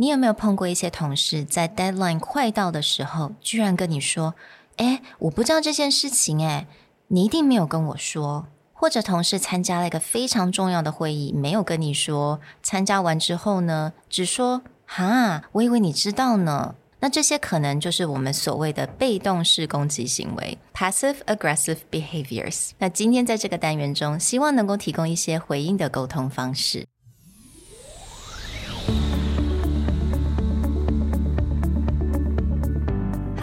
你有没有碰过一些同事在 deadline 快到的时候，居然跟你说：“哎，我不知道这件事情，哎，你一定没有跟我说。”或者同事参加了一个非常重要的会议，没有跟你说，参加完之后呢，只说：“哈，我以为你知道呢。”那这些可能就是我们所谓的被动式攻击行为 （passive aggressive behaviors）。那今天在这个单元中，希望能够提供一些回应的沟通方式。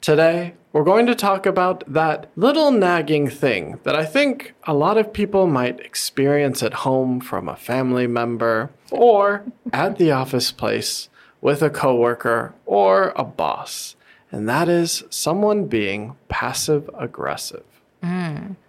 Today, we're going to talk about that little nagging thing that I think a lot of people might experience at home from a family member or at the office place with a coworker or a boss, and that is someone being passive aggressive.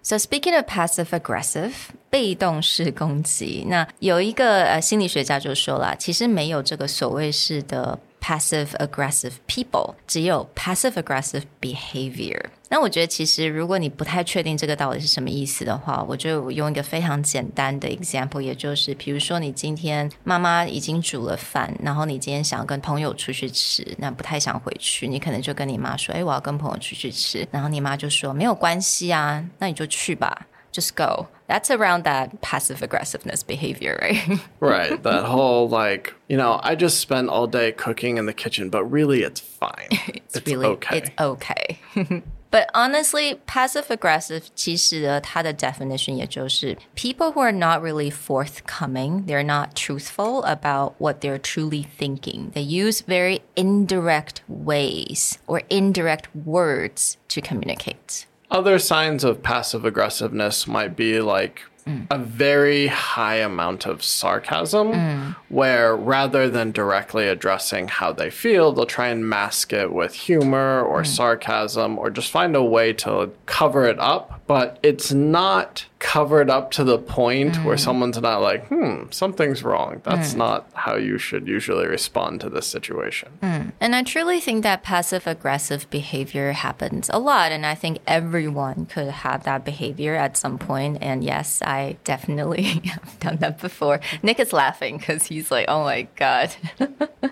So speaking of passive aggressive，被动式攻击，那有一个呃心理学家就说了，其实没有这个所谓式的 passive aggressive people，只有 passive aggressive behavior。那我觉得其实如果你不太确定这个到底是什么意思的话，我就用一个非常简单的 example，也就是比如说你今天妈妈已经煮了饭，然后你今天想要跟朋友出去吃，那不太想回去，你可能就跟你妈说：“哎，我要跟朋友出去吃。”然后你妈就说：“没有关系啊，那你就去吧。” just go. That's around that passive aggressiveness behavior, right? right. That whole like, you know, I just spent all day cooking in the kitchen, but really it's fine. it's, it's really okay. It's okay. But honestly, passive aggressive 其实呢，它的 definition 也就是 people who are not really forthcoming, they're not truthful about what they're truly thinking. They use very indirect ways or indirect words to communicate. Other signs of passive aggressiveness might be like Mm. a very high amount of sarcasm, mm. where rather than directly addressing how they feel, they'll try and mask it with humor or mm. sarcasm or just find a way to cover it up. But it's not covered up to the point mm. where someone's not like, hmm, something's wrong. That's mm. not how you should usually respond to this situation. Mm. And I truly think that passive aggressive behavior happens a lot. And I think everyone could have that behavior at some point. And yes, I definitely have done that before. Nick is laughing because he's like, oh my God.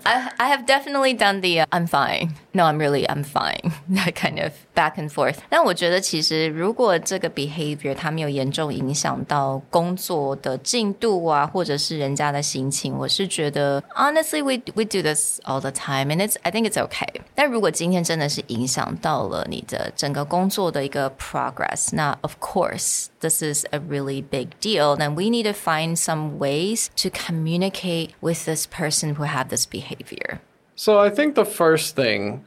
I, I have definitely done the uh, I'm fine. No, I'm really, I'm fine. That kind of back and forth. 但我觉得其实如果这个 behavior 它没有严重 重影响到工作的进度啊，或者是人家的心情，我是觉得，honestly we we do this all the time and it's I think it's okay。但如果今天真的是影响到了你的整个工作的一个 progress，那 of course this is a really big deal. Then we need to find some ways to communicate with this person who have this behavior. So I think the first thing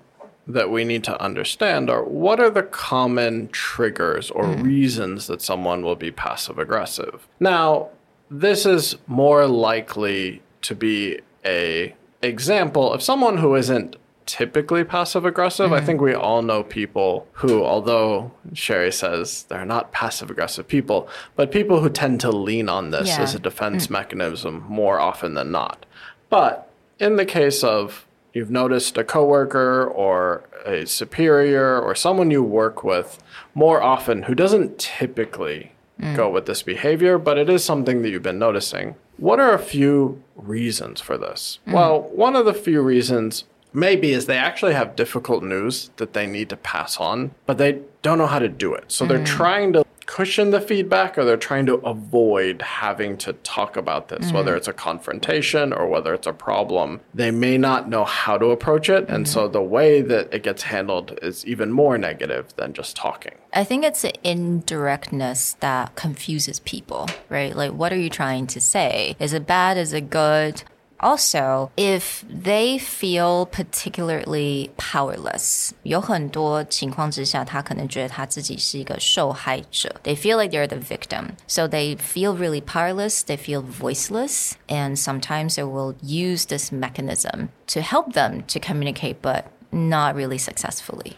that we need to understand are what are the common triggers or mm. reasons that someone will be passive aggressive. Now, this is more likely to be a example of someone who isn't typically passive aggressive. Mm. I think we all know people who, although Sherry says they're not passive aggressive people, but people who tend to lean on this yeah. as a defense mm. mechanism more often than not. But in the case of you've noticed a coworker or a superior or someone you work with more often who doesn't typically mm. go with this behavior, but it is something that you've been noticing. What are a few reasons for this? Mm. Well, one of the few reasons maybe is they actually have difficult news that they need to pass on, but they don't know how to do it. So mm. they're trying to cushion the feedback or they're trying to avoid having to talk about this, mm-hmm. whether it's a confrontation or whether it's a problem. They may not know how to approach it. And so mm-hmm. the way that it gets handled is even more negative than just talking. I think it's the indirectness that confuses people, right? Like, what are you trying to say? Is it bad? Is it good? Also, if they feel particularly powerless, 有很多情况之下，他可能觉得他自己是一个受害者。They feel like they're the victim. So they feel really powerless, they feel voiceless, and sometimes they will use this mechanism to help them to communicate, but not really successfully.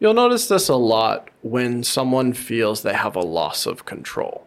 You'll notice this a lot when someone feels they have a loss of control.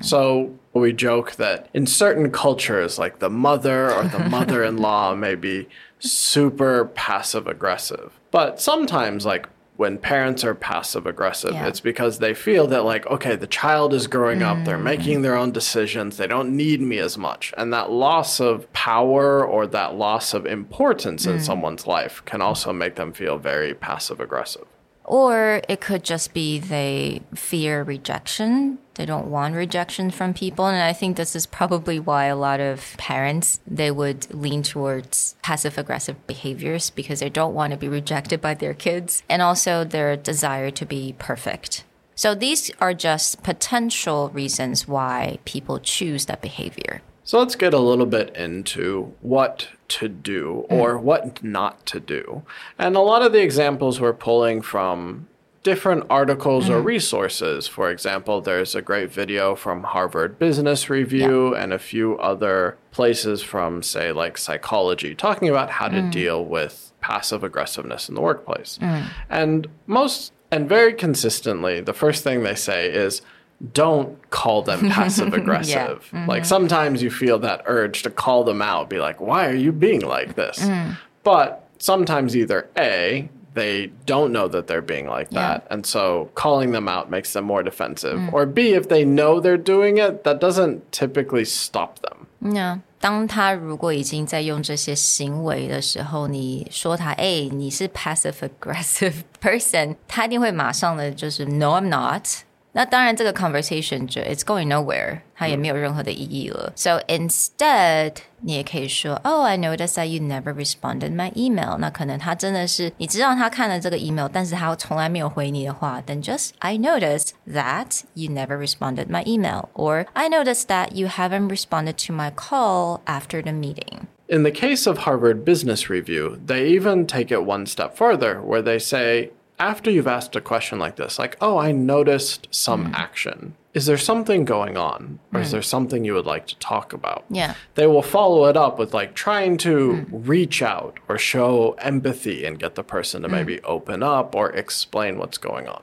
So we joke that in certain cultures, like the mother or the mother in law may be super passive aggressive. But sometimes, like when parents are passive aggressive, Yeah. it's because they feel that, like, okay, the child is growing up, they're mm. making their own decisions, they don't need me as much. And that loss of power or that loss of importance in mm. someone's life can also make them feel very passive aggressive. Or it could just be they fear rejection. They don't want rejection from people. And I think this is probably why a lot of parents, they would lean towards passive aggressive behaviors because they don't want to be rejected by their kids. And also their desire to be perfect. So these are just potential reasons why people choose that behavior. So let's get a little bit into what to do hmm. or what not to do. And a lot of the examples we're pulling from different articles or hmm. resources. For example, there's a great video from Harvard Business Review and a few other places from, say, like psychology, talking about how to hmm. deal with passive aggressiveness in the workplace. And most, and very consistently, the first thing they say is, don't call them passive aggressive. Like sometimes you feel that urge to call them out, be like, why are you being like this? But sometimes either A, they don't know that they're being like that. And so calling them out makes them more defensive. Or B, if they know they're doing it, that doesn't typically stop them. Yeah. 当他如果已经在用这些行为的时候，你说他，哎，你是 passive aggressive person，他一定会马上的就是 No, I'm not。 那当然，这个 conversation 就 it's going nowhere，它也没有任何的意义了。So instead，你也可以说，Oh, I noticed that you never responded my email。那可能他真的是你知道他看了这个 email，但是他从来没有回你的话，then just I noticed that you never responded my email, or I noticed that you haven't responded to my call after the meeting. In the case of Harvard Business Review, they even take it one step further, where they say, after you've asked a question like this, like, oh, I noticed some mm. action. Is there something going on? Or is mm. there something you would like to talk about? Yeah. They will follow it up with like trying to mm. reach out or show empathy and get the person to maybe open up or explain what's going on.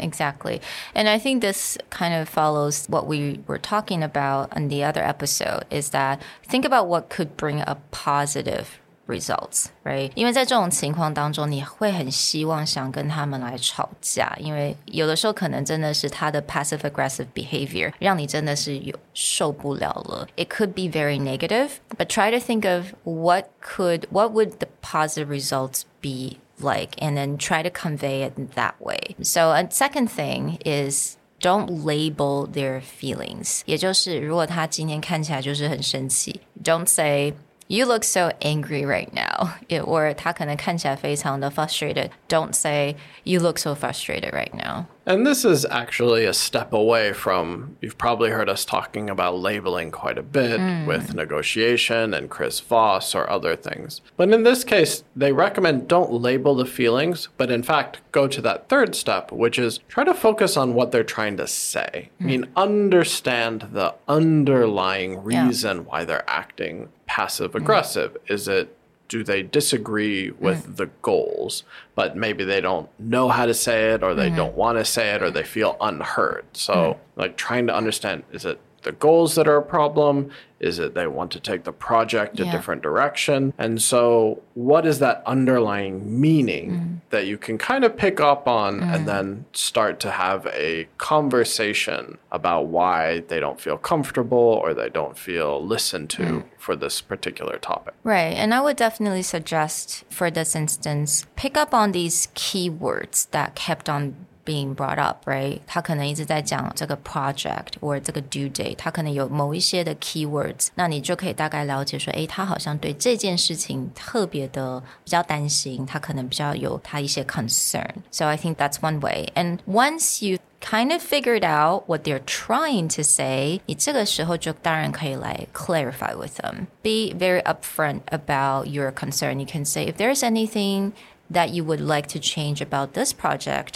Exactly. And I think this kind of follows what we were talking about on the other episode is that think about what could bring a positive results, right? 因为在这种情况当中，你会很希望想跟他们来吵架，因为有的时候可能真的是他的 passive aggressive behavior 让你真的是有受不了了。It could be very negative, but try to think of what could what would the positive results be like and then try to convey it that way. So a second thing is don't label their feelings. 也就是如果他今天看起来就是很生气，don't say You look so angry right now. It, or 他可能看起来非常的 frustrated. Don't say you look so frustrated right now. And this is actually a step away from, you've probably heard us talking about labeling quite a bit with negotiation and Chris Voss or other things. But in this case, they recommend don't label the feelings, but in fact, go to that third step, which is try to focus on what they're trying to say. I mean, understand the underlying Yeah. reason why they're acting passive mm-hmm. aggressive. Is it do they disagree with the goals, but maybe they don't know how to say it or they mm-hmm. don't want to say it or they feel unheard? So, mm-hmm. like trying to understand is it the goals that are a problem? Is it they want to take the project a different direction? And so, what is that underlying meaning mm. that you can kind of pick up on and mm. then start to have a conversation about why they don't feel comfortable or they don't feel listened to for this particular topic? Right. And I would definitely suggest for this instance, pick up on these keywords that kept on being brought up, right？他可能一直在讲这个 project 或这个 due date，他可能有某一些的 keywords，那你就可以大概了解说，诶，他好像对这件事情特别的比较担心，他可能比较有他一些 concern。So I think that's one way. And once you kind of figured out what they're trying to say, 你这个时候就当然可以来 clarify with them. Be very upfront about your concern. You can say if there's anything that you would like to change about this project,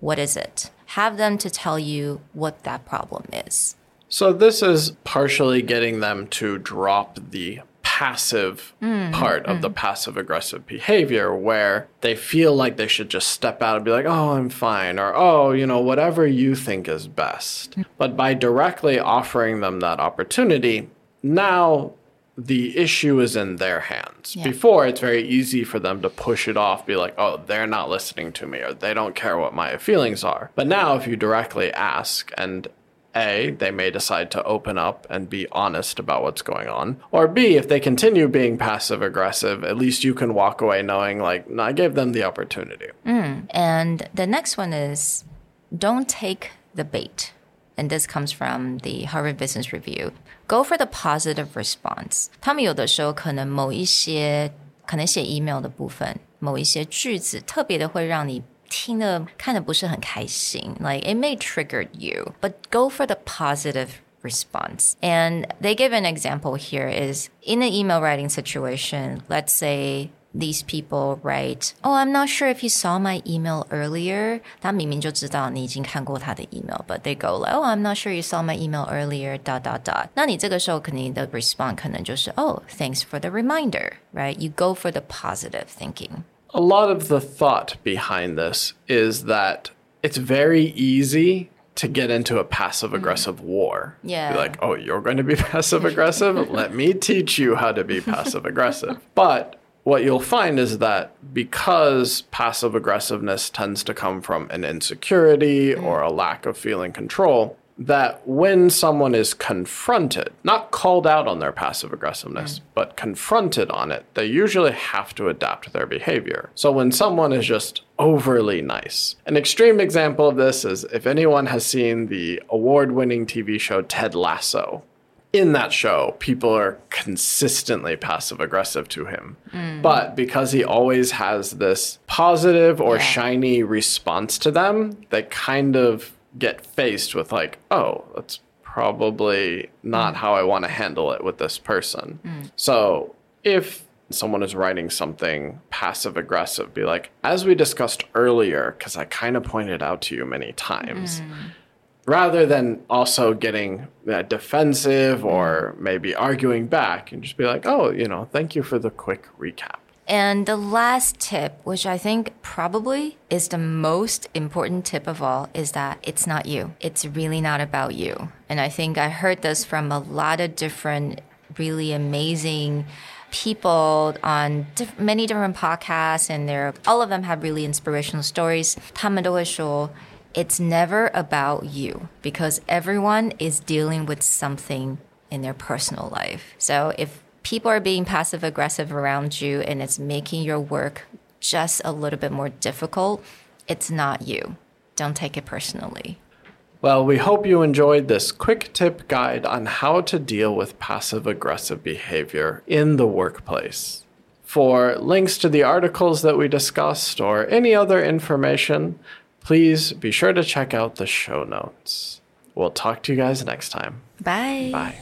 what is it? Have them to tell you what that problem is. So this is partially getting them to drop the passive mm, part of mm. the passive aggressive behavior where they feel like they should just step out and be like, oh, I'm fine, or oh, you know, whatever you think is best. Mm. But by directly offering them that opportunity, now the issue is in their hands. Yeah. Before, it's very easy for them to push it off, be like, oh, they're not listening to me, or they don't care what my feelings are. But now, if you directly ask, and A, they may decide to open up and be honest about what's going on, or B, if they continue being passive aggressive, at least you can walk away knowing, like, no, I gave them the opportunity. Mm. And the next one is don't take the bait and this comes from the Harvard Business Review. Go for the positive response. 他们有的时候可能某一些可能写 email 的部分，某一些句子特别的会让你听的看的不是很开心。Like it may trigger you, but go for the positive response. And they give an example here is in an email writing situation, let's say these people write, "Oh, I'm not sure if you saw my email earlier." 他明明就知道你已经看过他的 email，but they go like, "Oh, I'm not sure you saw my email earlier." dot dot dot. 那你这个时候肯定的 response 可能就是 "Oh, thanks for the reminder." Right? You go for the positive thinking. A lot of the thought behind this is that it's very easy to get into a passive aggressive mm. war. Yeah. Be like, oh, you're going to be passive aggressive? Let me teach you how to be passive aggressive. But what you'll find is that because passive aggressiveness tends to come from an insecurity mm. or a lack of feeling control, that when someone is confronted, not called out on their passive aggressiveness, mm. but confronted on it, they usually have to adapt their behavior. So when someone is just overly nice, an extreme example of this is if anyone has seen the award winning TV show Ted Lasso, in that show, people are consistently passive aggressive to him. Mm. But because he always has this positive or yeah. shiny response to them, they kind of get faced with, like, oh, that's probably not mm. how I want to handle it with this person. Mm. So if someone is writing something passive aggressive, be like, as we discussed earlier, because I kind of pointed out to you many times mm rather than also getting uh, defensive or maybe arguing back and just be like, oh, you know, thank you for the quick recap. And the last tip, which I think probably is the most important tip of all, is that it's not you. It's really not about you. And I think I heard this from a lot of different really amazing people on diff many different podcasts and they're all of them have really inspirational stories. 他们都会说 it's never about you because everyone is dealing with something in their personal life. So if people are being passive aggressive around you and it's making your work just a little bit more difficult, it's not you. Don't take it personally. Well, we hope you enjoyed this quick tip guide on how to deal with passive aggressive behavior in the workplace. For links to the articles that we discussed or any other information, please be sure to check out the show notes. We'll talk to you guys next time. Bye. Bye.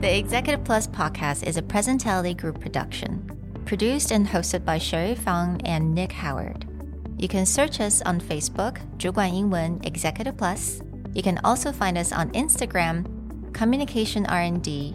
The Executive Plus podcast is a Presentality Group production, produced and hosted by Sherry Fang and Nick Howard. You can search us on Facebook, 主管英文 Executive Plus. You can also find us on Instagram, Communication R&D,